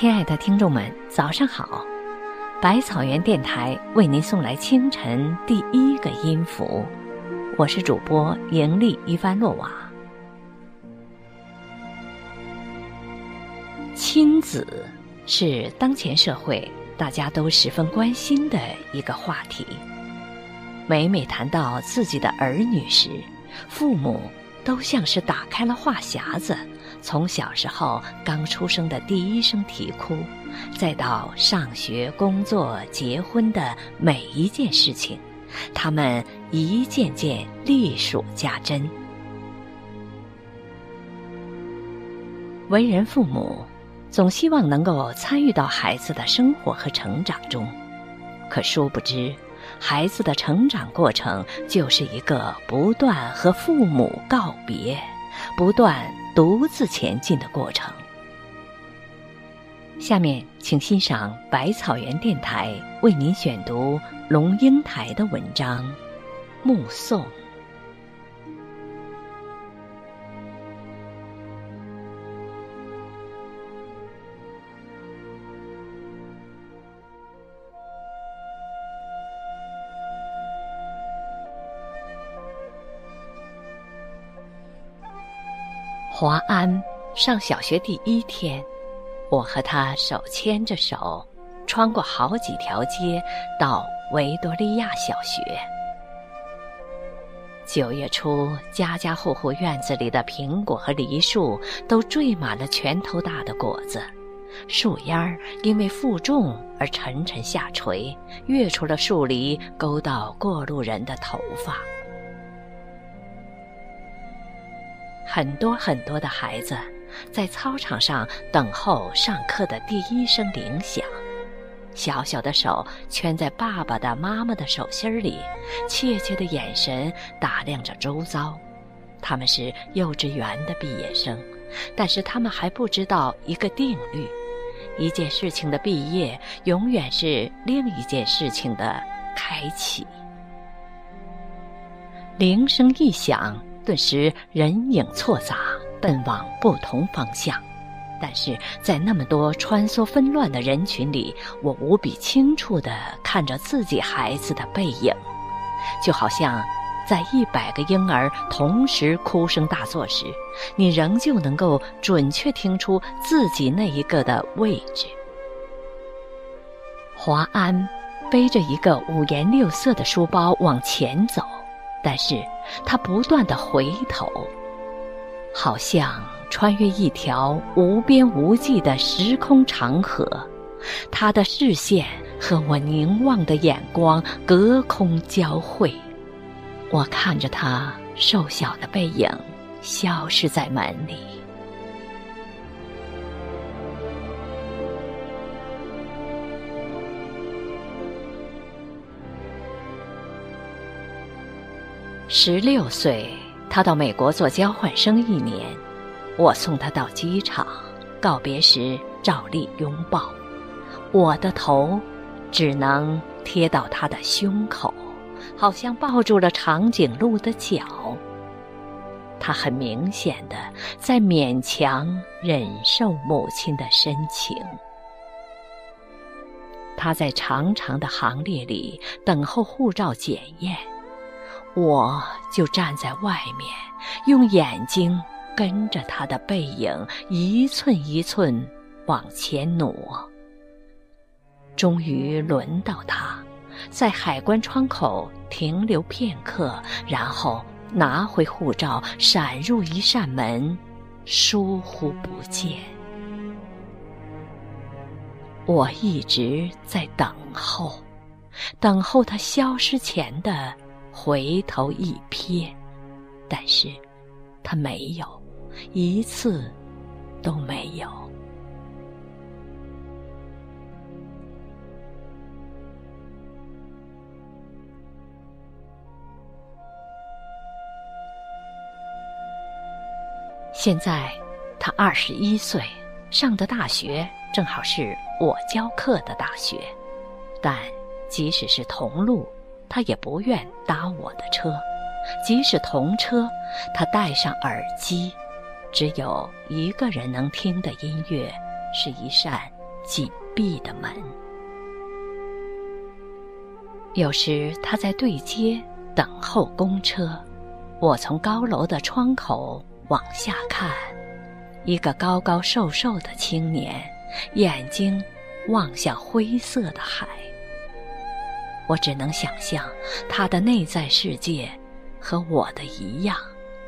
亲爱的听众们，早上好！百草园电台为您送来清晨第一个音符，我是主播盈利伊凡洛瓦。亲子是当前社会大家都十分关心的一个话题。每每谈到自己的儿女时，父母都像是打开了话匣子。从小时候刚出生的第一声啼哭，再到上学、工作、结婚的每一件事情，他们一件件历数家珍。为人父母，总希望能够参与到孩子的生活和成长中，可殊不知，孩子的成长过程就是一个不断和父母告别，不断。独自前进的过程。下面，请欣赏百草园电台为您选读龙应台的文章《目送》。华安上小学第一天，我和他手牵着手，穿过好几条街，到维多利亚小学。九月初，家家户户院子里的苹果和梨树都缀满了拳头大的果子，树丫儿因为负重而沉沉下垂，跃出了树篱，勾到过路人的头发。很多很多的孩子在操场上等候上课的第一声铃响，小小的手圈在爸爸的、妈妈的手心里，怯怯的眼神打量着周遭。他们是幼稚园的毕业生，但是他们还不知道一个定律：一件事情的毕业，永远是另一件事情的开启。铃声一响。顿时人影错杂，奔往不同方向。但是在那么多穿梭纷乱的人群里，我无比清楚地看着自己孩子的背影，就好像在一百个婴儿同时哭声大作时，你仍旧能够准确听出自己那一个的位置。华安背着一个五颜六色的书包往前走。但是他不断的回头，好像穿越一条无边无际的时空长河，他的视线和我凝望的眼光隔空交汇，我看着他瘦小的背影消失在门里。十六岁，他到美国做交换生一年，我送他到机场，告别时照例拥抱，我的头只能贴到他的胸口，好像抱住了长颈鹿的脚。他很明显的在勉强忍受母亲的深情，他在长长的行列里等候护照检验。我就站在外面，用眼睛跟着他的背影一寸一寸往前挪。终于轮到他，在海关窗口停留片刻，然后拿回护照，闪入一扇门，疏忽不见。我一直在等候，等候他消失前的。回头一瞥，但是，他没有，一次都没有。现在，他二十一岁，上的大学正好是我教课的大学，但即使是同路。他也不愿搭我的车，即使同车，他戴上耳机，只有一个人能听的音乐，是一扇紧闭的门。有时他在对街等候公车，我从高楼的窗口往下看，一个高高瘦瘦的青年，眼睛望向灰色的海。我只能想象他的内在世界和我的一样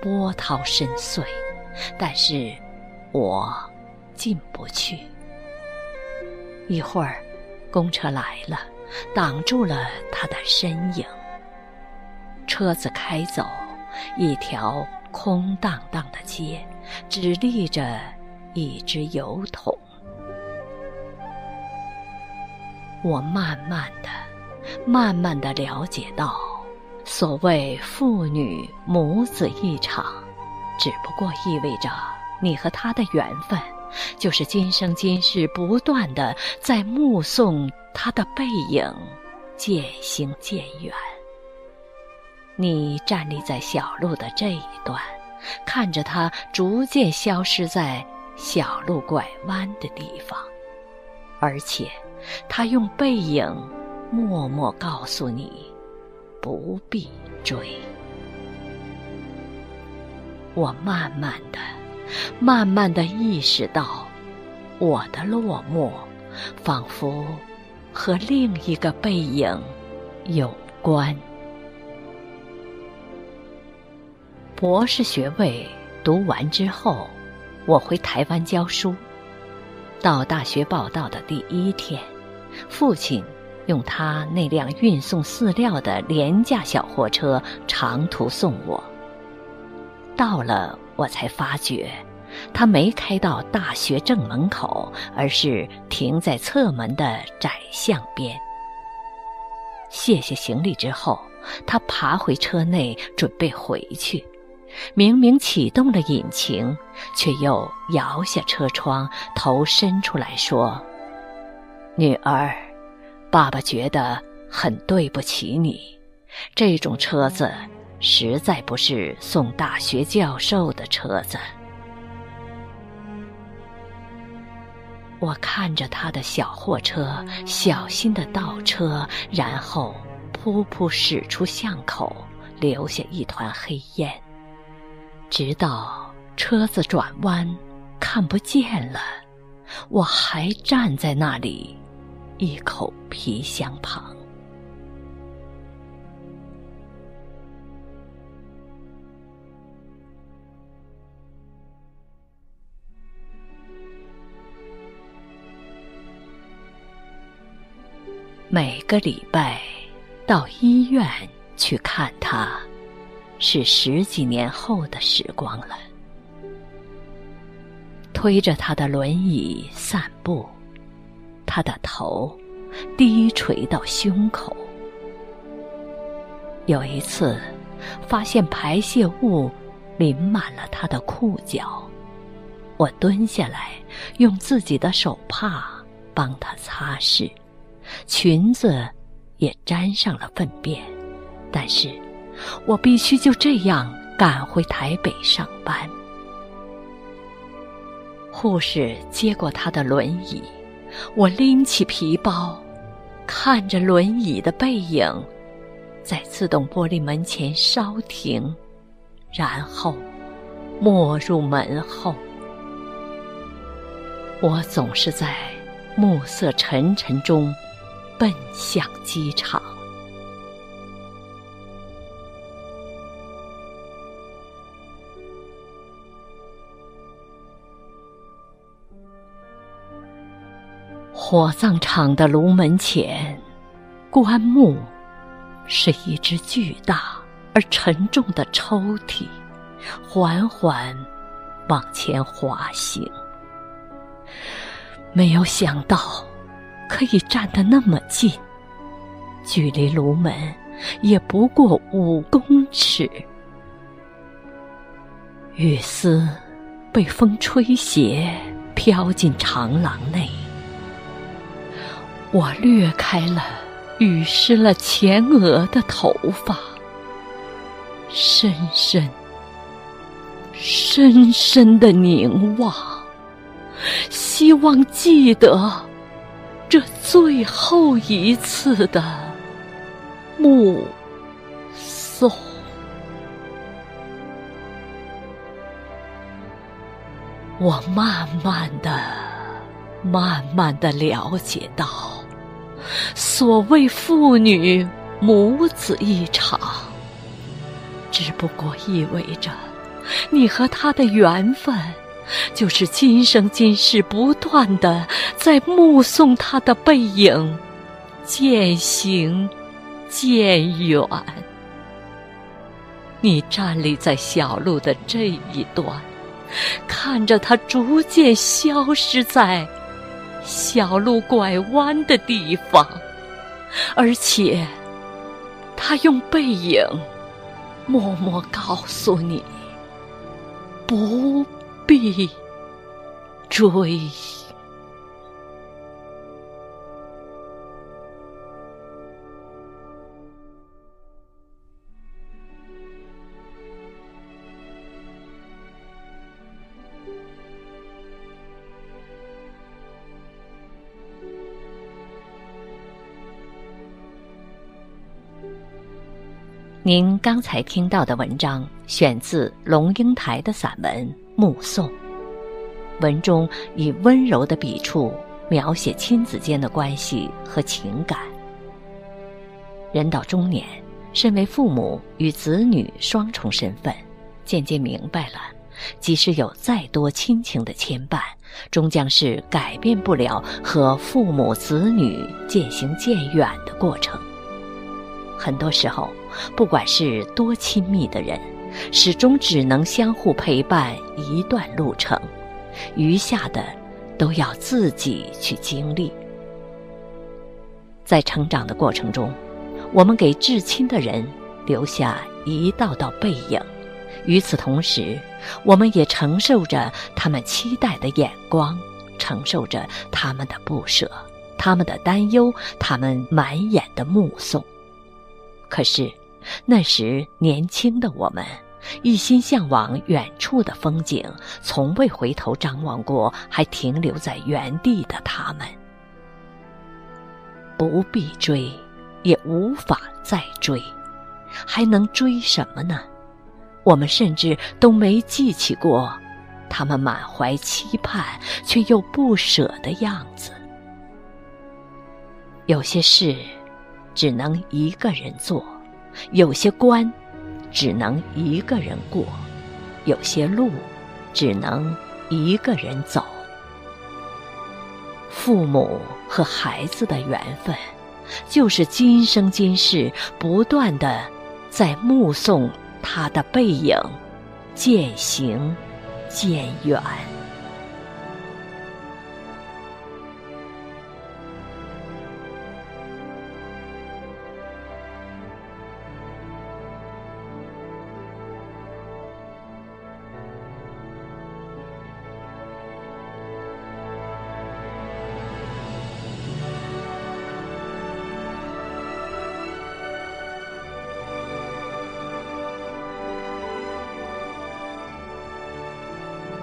波涛深邃，但是我进不去。一会儿，公车来了，挡住了他的身影。车子开走，一条空荡荡的街，只立着一只油桶。我慢慢的。慢慢的了解到，所谓父女母子一场，只不过意味着你和他的缘分，就是今生今世不断的在目送他的背影渐行渐远。你站立在小路的这一端，看着他逐渐消失在小路拐弯的地方，而且他用背影。默默告诉你，不必追。我慢慢的、慢慢的意识到，我的落寞，仿佛和另一个背影有关。博士学位读完之后，我回台湾教书。到大学报到的第一天，父亲。用他那辆运送饲料的廉价小货车长途送我。到了，我才发觉，他没开到大学正门口，而是停在侧门的窄巷边。卸下行李之后，他爬回车内准备回去，明明启动了引擎，却又摇下车窗，头伸出来说：“女儿。”爸爸觉得很对不起你，这种车子实在不是送大学教授的车子。我看着他的小货车小心的倒车，然后噗噗驶出巷口，留下一团黑烟，直到车子转弯看不见了，我还站在那里。一口皮箱旁，每个礼拜到医院去看他，是十几年后的时光了。推着他的轮椅散步。他的头低垂到胸口。有一次，发现排泄物淋满了他的裤脚，我蹲下来，用自己的手帕帮他擦拭，裙子也沾上了粪便。但是，我必须就这样赶回台北上班。护士接过他的轮椅。我拎起皮包，看着轮椅的背影，在自动玻璃门前稍停，然后没入门后。我总是在暮色沉沉中奔向机场。火葬场的炉门前，棺木是一只巨大而沉重的抽屉，缓缓往前滑行。没有想到可以站得那么近，距离炉门也不过五公尺。雨丝被风吹斜，飘进长廊内。我掠开了雨湿了前额的头发，深深、深深的凝望，希望记得这最后一次的目送。我慢慢的、慢慢的了解到，所谓父女母子一场，只不过意味着你和他的缘分，就是今生今世不断的在目送他的背影渐行渐远。你站立在小路的这一端。看着他逐渐消失在小路拐弯的地方，而且他用背影默默告诉你：不必追。您刚才听到的文章选自龙应台的散文《目送》，文中以温柔的笔触描写亲子间的关系和情感。人到中年，身为父母与子女双重身份，渐渐明白了，即使有再多亲情的牵绊，终将是改变不了和父母子女渐行渐远的过程。很多时候，不管是多亲密的人，始终只能相互陪伴一段路程，余下的都要自己去经历。在成长的过程中，我们给至亲的人留下一道道背影，与此同时，我们也承受着他们期待的眼光，承受着他们的不舍、他们的担忧、他们满眼的目送。可是，那时年轻的我们，一心向往远处的风景，从未回头张望过还停留在原地的他们。不必追，也无法再追，还能追什么呢？我们甚至都没记起过，他们满怀期盼却又不舍的样子。有些事。只能一个人做，有些关只能一个人过，有些路只能一个人走。父母和孩子的缘分，就是今生今世不断的在目送他的背影渐行渐远。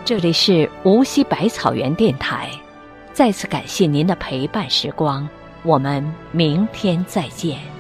这里是无锡百草园电台，再次感谢您的陪伴时光，我们明天再见。